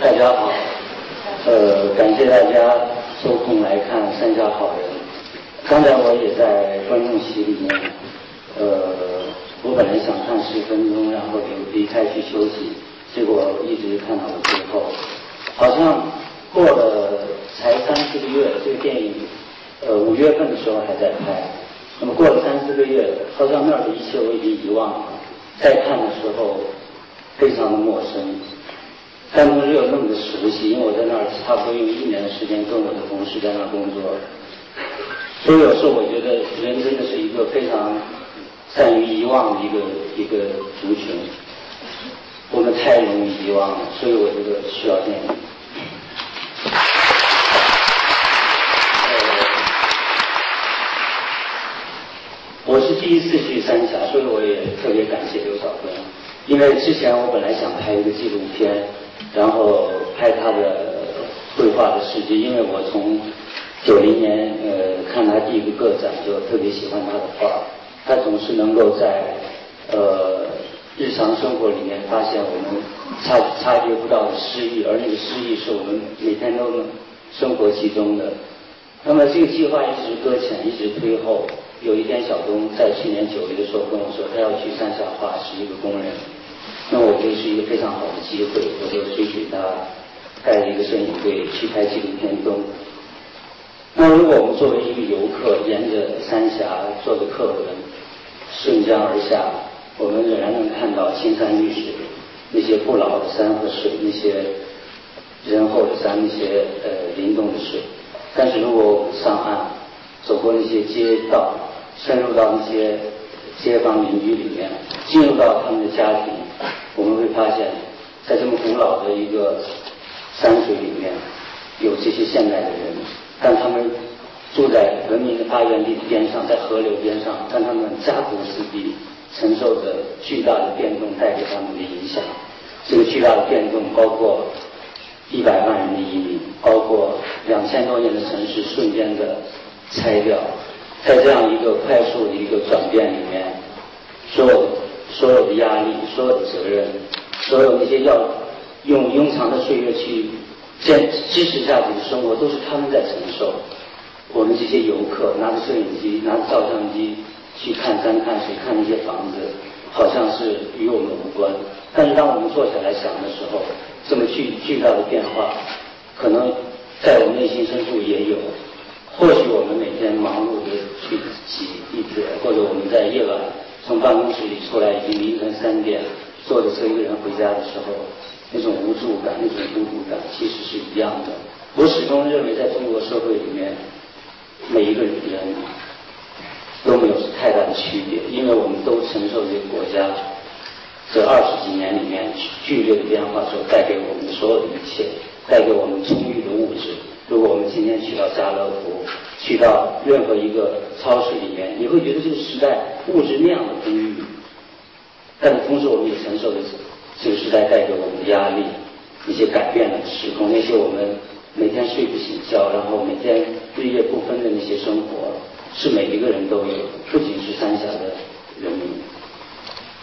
大家好，呃，感谢大家抽空来看《三峡好人》。刚才我也在观众席里面，呃，我本来想看十分钟，然后就离开去休息，结果一直看到了最后。好像过了才三四个月，这个电影，呃，五月份的时候还在拍，那么过了三四个月，好像那儿的一切我已经遗忘了。再看的时候，非常的陌生。但同时又那么的熟悉，因为我在那儿差不多用一年的时间跟我的同事在那儿工作，所以有时候我觉得人真的是一个非常善于遗忘的一个一个族群，我们太容易遗忘了，所以我觉得需要电影。我是第一次去三峡，所以我也特别感谢刘晓峰，因为之前我本来想拍一个纪录片。然后拍他的绘画的世界，因为我从九零年呃看他第一个个展就特别喜欢他的画，他总是能够在呃日常生活里面发现我们察察觉不到的诗意，而那个诗意是我们每天都生活其中的。那么这个计划一直搁浅，一直推后。有一天，小东在去年九月的时候跟我说，他要去三峡画是一个工人。那我觉得是一个非常好的机会，我就推举他带着一个摄影队去拍纪录片《中》。那如果我们作为一个游客，沿着三峡坐着客轮顺江而下，我们仍然能看到青山绿水，那些不老的山和水，那些仁厚的山，那些呃灵动的水。但是如果我们上岸，走过那些街道，深入到那些街坊邻居里面，进入到他们的家庭。我们会发现，在这么古老的一个山水里面，有这些现代的人，但他们住在文明的发源地的边上，在河流边上，但他们家徒四壁，承受着巨大的变动带给他们的影响。这个巨大的变动包括一百万人的移民，包括两千多年的城市瞬间的拆掉，在这样一个快速的一个转变里面，所有。所有的压力，所有的责任，所有那些要用庸长的岁月去坚支持下去的生活，都是他们在承受。我们这些游客拿着摄影机，拿着照相机去看山看水，看那些房子，好像是与我们无关。但是当我们坐下来想的时候，这么巨巨大的变化，可能在我们内心深处也有。或许我们每天忙碌的去挤地铁，或者我们在夜晚。从办公室里出来，已经凌晨三点，坐着车一个人回家的时候，那种无助感、那种孤独感，其实是一样的。我始终认为，在中国社会里面，每一个人都没有太大的区别，因为我们都承受这个国家这二十几年里面剧烈的变化所带给我们的所有的一切，带给我们充裕的物质。如果我们今天去到家乐福，去到任何一个超市里面，你会觉得这个时代物质那样的丰裕，但是同时我们也承受着这个时代带给我们的压力，一些改变的时空，那些我们每天睡不醒觉，然后每天日夜不分的那些生活，是每一个人都有，不仅是三峡的人民。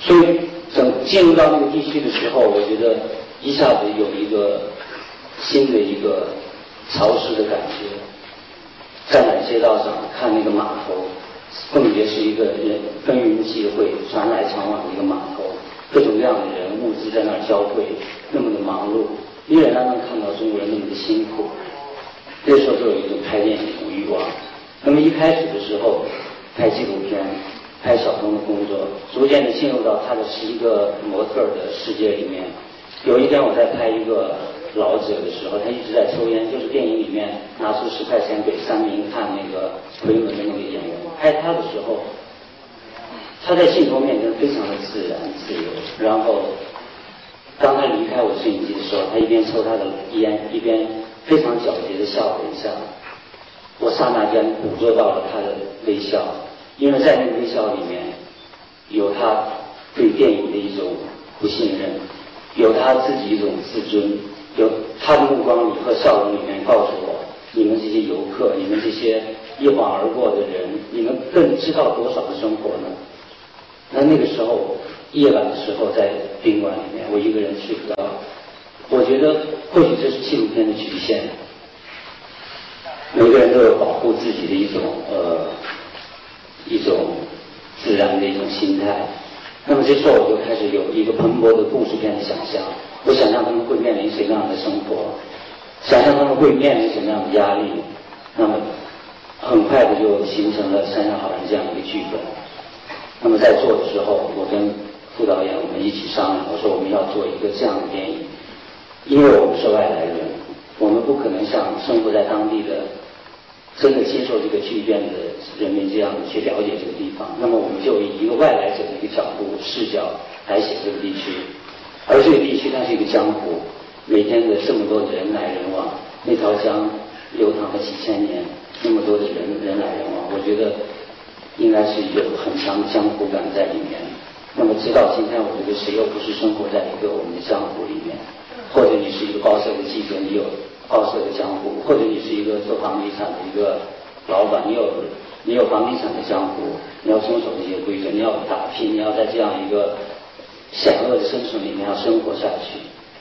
所以，等进入到那个地区的时候，我觉得一下子有一个新的一个潮湿的感觉。站在街道上看那个码头，分别是一个人耕耘际会、船来船往的一个码头，各种各样的人物资在那儿交汇，那么的忙碌，你仍然能看到中国人那么的辛苦。那时候就有一种拍电影的欲望。那么一开始的时候，拍纪录片，拍小东的工作，逐渐的进入到他的十一个模特的世界里面。有一天我在拍一个。老者的时候，他一直在抽烟，就是电影里面拿出十块钱给三明看那个奎门的那个演员。拍他的时候，他在镜头面前非常的自然自由。然后，当他离开我摄影机的时候，他一边抽他的烟，一边非常皎洁的笑了一下。我刹那间捕捉到了他的微笑，因为在那个微笑里面，有他对电影的一种不信任，有他自己一种自尊。有他的目光里和笑容里面告诉我，你们这些游客，你们这些一晃而过的人，你们更知道多少的生活呢？那那个时候夜晚的时候，在宾馆里面，我一个人睡不着，我觉得或许这是纪录片的局限。每个人都有保护自己的一种呃一种自然的一种心态。那么这时候我就开始有一个蓬勃的故事片的想象。我想象他们会面临什么样的生活，想象他们会面临什么样的压力。那么很快的就形成了《山上好人》这样一个剧本。那么在做的时候，我跟副导演我们一起商量，我说我们要做一个这样的电影，因为我们是外来人，我们不可能像生活在当地的。真的接受这个剧变的人民这样的去了解这个地方，那么我们就以一个外来者的一个角度视角来写这个地区，而这个地区它是一个江湖，每天的这么多人来人往，那条江流淌了几千年，那么多的人人来人往，我觉得应该是有很强的江湖感在里面。那么直到今天，我觉得谁又不是生活在一个我们的江湖里面？或者你是一个报社的记者，你有。报社的江湖，或者你是一个做房地产的一个老板，你有你有房地产的江湖，你要遵守这些规则，你要打拼，你要在这样一个险恶的生存里面要生活下去。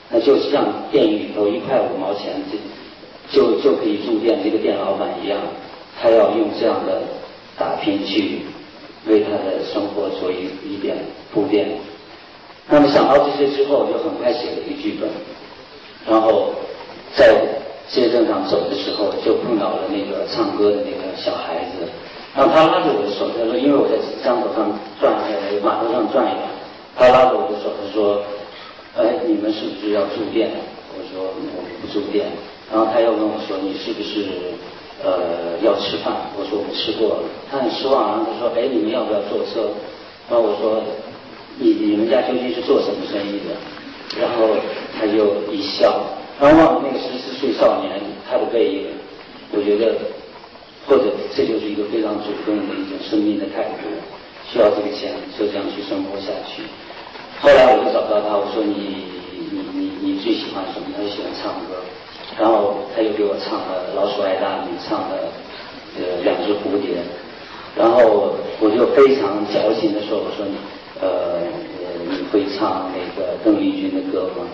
那就像电影里头一块五毛钱就就就可以住店这个店老板一样，他要用这样的打拼去为他的生活做一一点铺垫。那么想到这些之后，我就很快写了一个剧本，然后。在街镇上走的时候，就碰到了那个唱歌的那个小孩子，然后他拉着我的手，他说：“因为我在江头上转，呃，码头上转一转。”他拉着我的手，他说：“哎，你们是不是要住店？”我说：“我们不住店。”然后他又问我说：“你是不是呃要吃饭？”我说：“我们吃过了。”他很失望，然后他说：“哎，你们要不要坐车？”然后我说：“你你们家究竟是做什么生意的？”然后他就一笑。然后望着那个十四岁少年他的背影，我觉得，或者这就是一个非常主动的一种生命的态度，需要这个钱就这样去生活下去。后来我就找到他，我说你你你你最喜欢什么？他喜欢唱歌，然后他又给我唱了《老鼠爱大米》，唱了呃《两只蝴蝶》，然后我就非常矫情的说，我说你呃你会唱那个邓丽君的歌吗？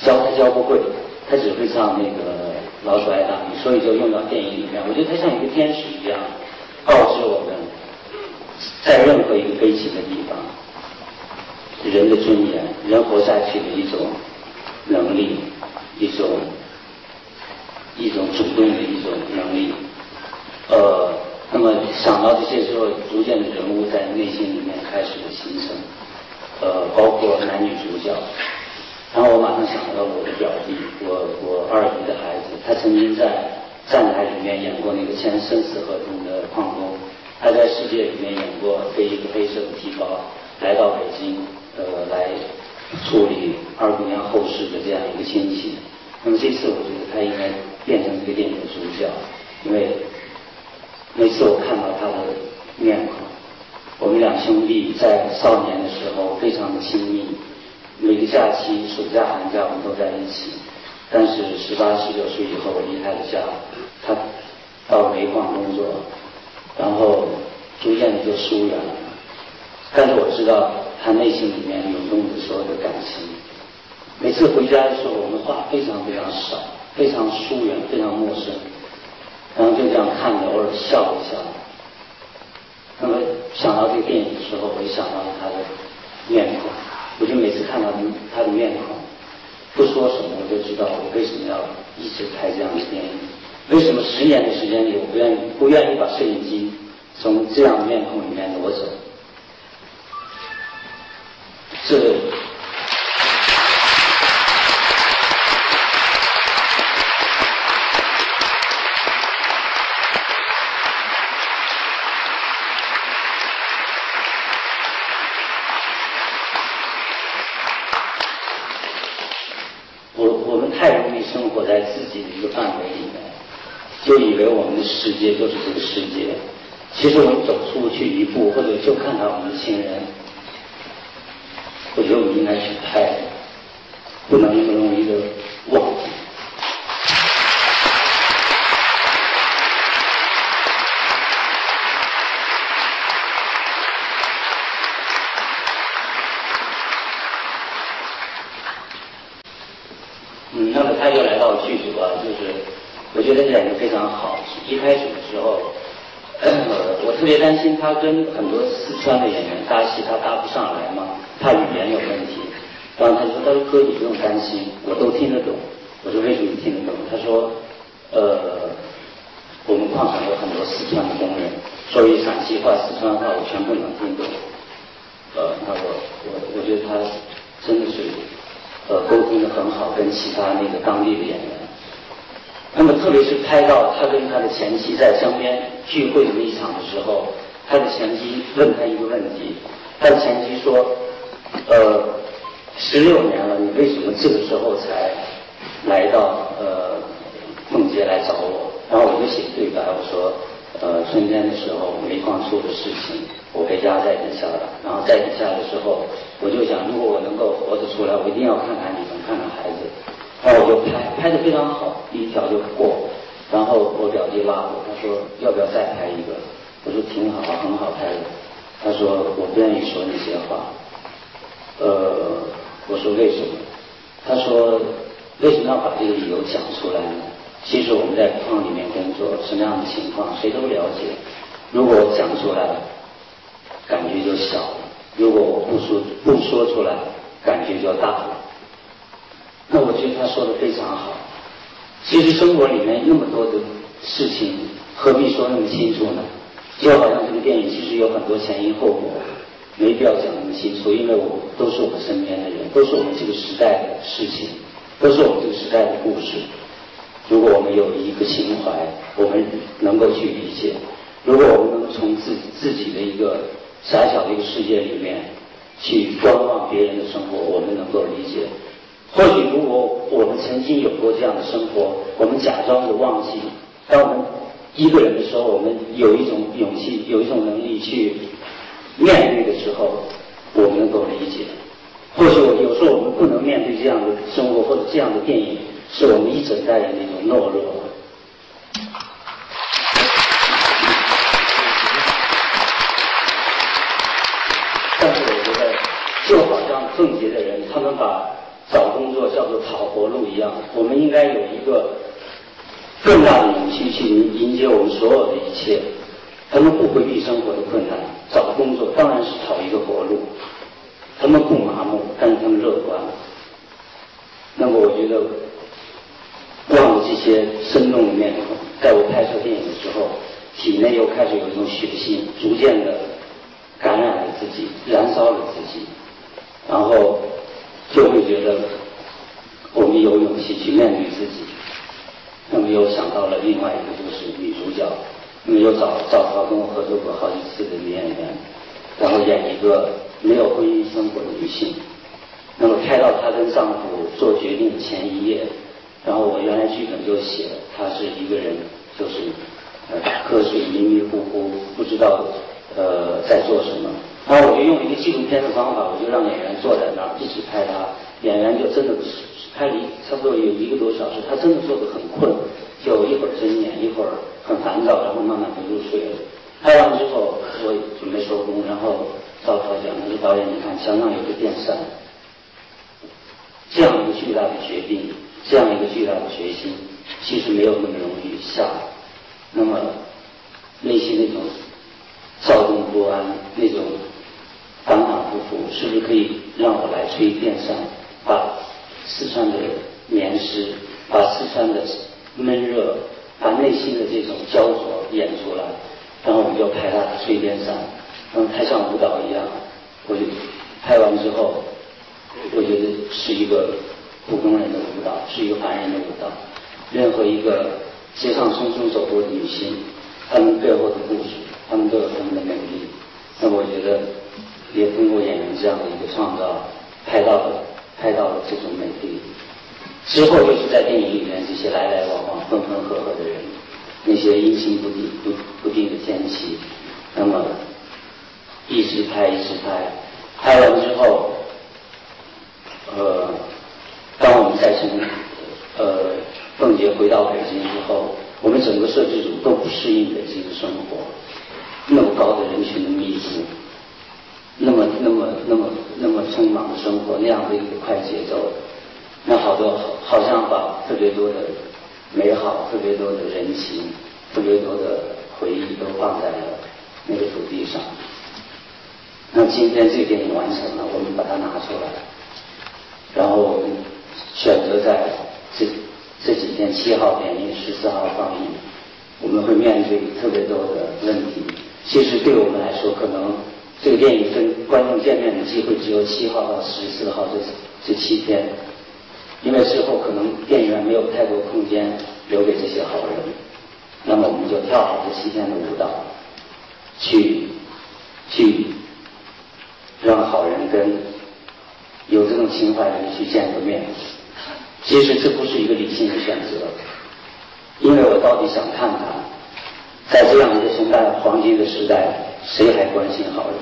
教他教不会。他只会唱那个《老鼠爱大米》，所以就用到电影里面。我觉得他像一个天使一样，告知我们，在任何一个悲情的地方，人的尊严，人活下去的一种能力，一种一种主动的一种能力。呃，那么想到这些之后，逐渐的人物在内心里面开始形成，呃，包括男女主角。然后我马上想到我的表弟，我我二姨的孩子，他曾经在站台里面演过那个签生死合同的矿工，他在世界里面演过背一个黑色的提包来到北京，呃，来处理二姑娘后事的这样一个亲戚。那么这次我觉得他应该变成这个电影的主角，因为每次我看到他的面孔，我们两兄弟在少年的时候非常的亲密。每个假期，暑假、寒假，我们都在一起。但是十八、十九岁以后，我离开了家，他到煤矿工作，然后逐渐的就疏远了。但是我知道他内心里面涌动的所有的感情。每次回家的时候，我们话非常非常少，非常疏远，非常陌生。然后就这样看着，偶尔笑一笑。那么想到这个电影的时候，我就想到了他的面孔。我就每次看到他的面孔，不说什么，我就知道我为什么要一直拍这样的电影。为什么十年的时间里，我不愿意不愿意把摄影机从这样的面孔里面挪走？这。以为我们的世界就是这个世界，其实我们走出去一步，或者就看到我们的亲人，我觉得我们应该去拍，不能那么容易的忘记。嗯，那么他又来到剧组啊，就是我觉得演的非常好。一开始的时候，我特别担心他跟很多四川的演员搭戏，他搭不上来嘛，怕语言有问题。然后他说：“他说哥，你不用担心，我都听得懂。”我说：“为什么听得懂？”他说：“呃，我们矿场有很多四川的工人，所以陕西话、四川话我全部能听懂。”呃，那我我我觉得他真的是。呃，沟通的很好，跟其他那个当地的演员。那么，特别是拍到他跟他的前妻在江边聚会的那一场的时候，他的前妻问他一个问题，他的前妻说：“呃，十六年了，你为什么这个时候才来到呃凤姐来找我？”然后我就写对白，我说：“呃，春天的时候煤矿出的事情。”我被压在底下了，然后在底下的时候，我就想，如果我能够活着出来，我一定要看看你，然后我就拍，拍的非常好，第一条就过。然后我表弟拉我，他说要不要再拍一个？我说挺好，很好拍的。他说我不愿意说那些话。呃，我说为什么？他说为什么要把这个理由讲出来呢？其实我们在矿里面工作，什么样的情况谁都了解。如果我讲出来。感觉就小了。如果我不说不说出来，感觉就大了。那我觉得他说的非常好。其实生活里面那么多的事情，何必说那么清楚呢？就好像这个电影其实有很多前因后果，没必要讲那么清楚，因为我都是我们身边的人，都是我们这个时代的事情，都是我们这个时代的故事。如果我们有一个情怀，我们能够去理解；如果我们能从自自己的一个狭小的一个世界里面，去观望别人的生活，我们能够理解。或许如果我们曾经有过这样的生活，我们假装着忘记。当我们一个人的时候，我们有一种勇气，有一种能力去面对的时候，我们能够理解。或许我有时候我们不能面对这样的生活或者这样的电影，是我们一整代人的一种懦弱。奉节的人，他们把找工作叫做讨活路一样。我们应该有一个更大的勇气去迎迎接我们所有的一切。他们不回避生活的困难，找工作当然是讨一个活路。他们不麻木，但是他们乐观。那么，我觉得望着这些生动的面孔，在我拍摄电影的时候，体内又开始有一种血性，逐渐的感染了自己，燃烧了自己。然后就会觉得我们有勇气去面对自己。那么又想到了另外一个就是女主角，那么又找赵涛跟我合作过好几次的女演员，然后演一个没有婚姻生活的女性。那么拍到她跟丈夫做决定的前一夜，然后我原来剧本就写，她是一个人就是呃瞌睡迷迷糊糊，不知道呃在做什么。然后我就用一个纪录片的方法，我就让演员坐在那儿一直拍她，演员就真的拍了一差不多有一个多小时，她真的做的很困，就一会儿睁眼，一会儿很烦躁，然后慢慢就入睡了。拍完之后，我准备收工，然后赵涛讲：“他说导演，你看墙上有个电扇，这样一个巨大的决定，这样一个巨大的决心，其实没有那么容易下。那么内心那种躁动不安，那种……”反反复复，是不是可以让我来吹电扇，把四川的棉湿，把四川的闷热，把内心的这种焦灼演出来？然后我们就拍他吹电扇，嗯，太像舞蹈一样。我就拍完之后，我觉得是一个普通人的舞蹈，是一个凡人的舞蹈。任何一个街上匆匆走过的女性，她们背后的故事，她们都有她们的美丽。那我觉得。也通过演员这样的一个创造，拍到了拍到了这种美丽。之后就是在电影里面这些来来往往、分分合合的人，那些阴晴不定、不不定的天气，那么一直拍一直拍，拍完之后，呃，当我们再从呃凤姐回到北京之后，我们整个摄制组都不适应北京的生活，那么高的人群的密度。那么那么那么那么匆忙的生活，那样的一个快节奏，那好多好像把特别多的美好、特别多的人情、特别多的回忆都放在了那个土地上。那今天这个电影完成了，我们把它拿出来，然后我们选择在这这几天七号点映、十四号放映，我们会面对特别多的问题。其实对我们来说，可能这个电影跟观众见面的机会只有七号到十四号这这七天，因为之后可能电影院没有太多空间留给这些好人，那么我们就跳好这七天的舞蹈，去去让好人跟有这种情怀的人去见个面。其实这不是一个理性的选择，因为我到底想看看。在这样一个崇拜黄金的时代，谁还关心好人？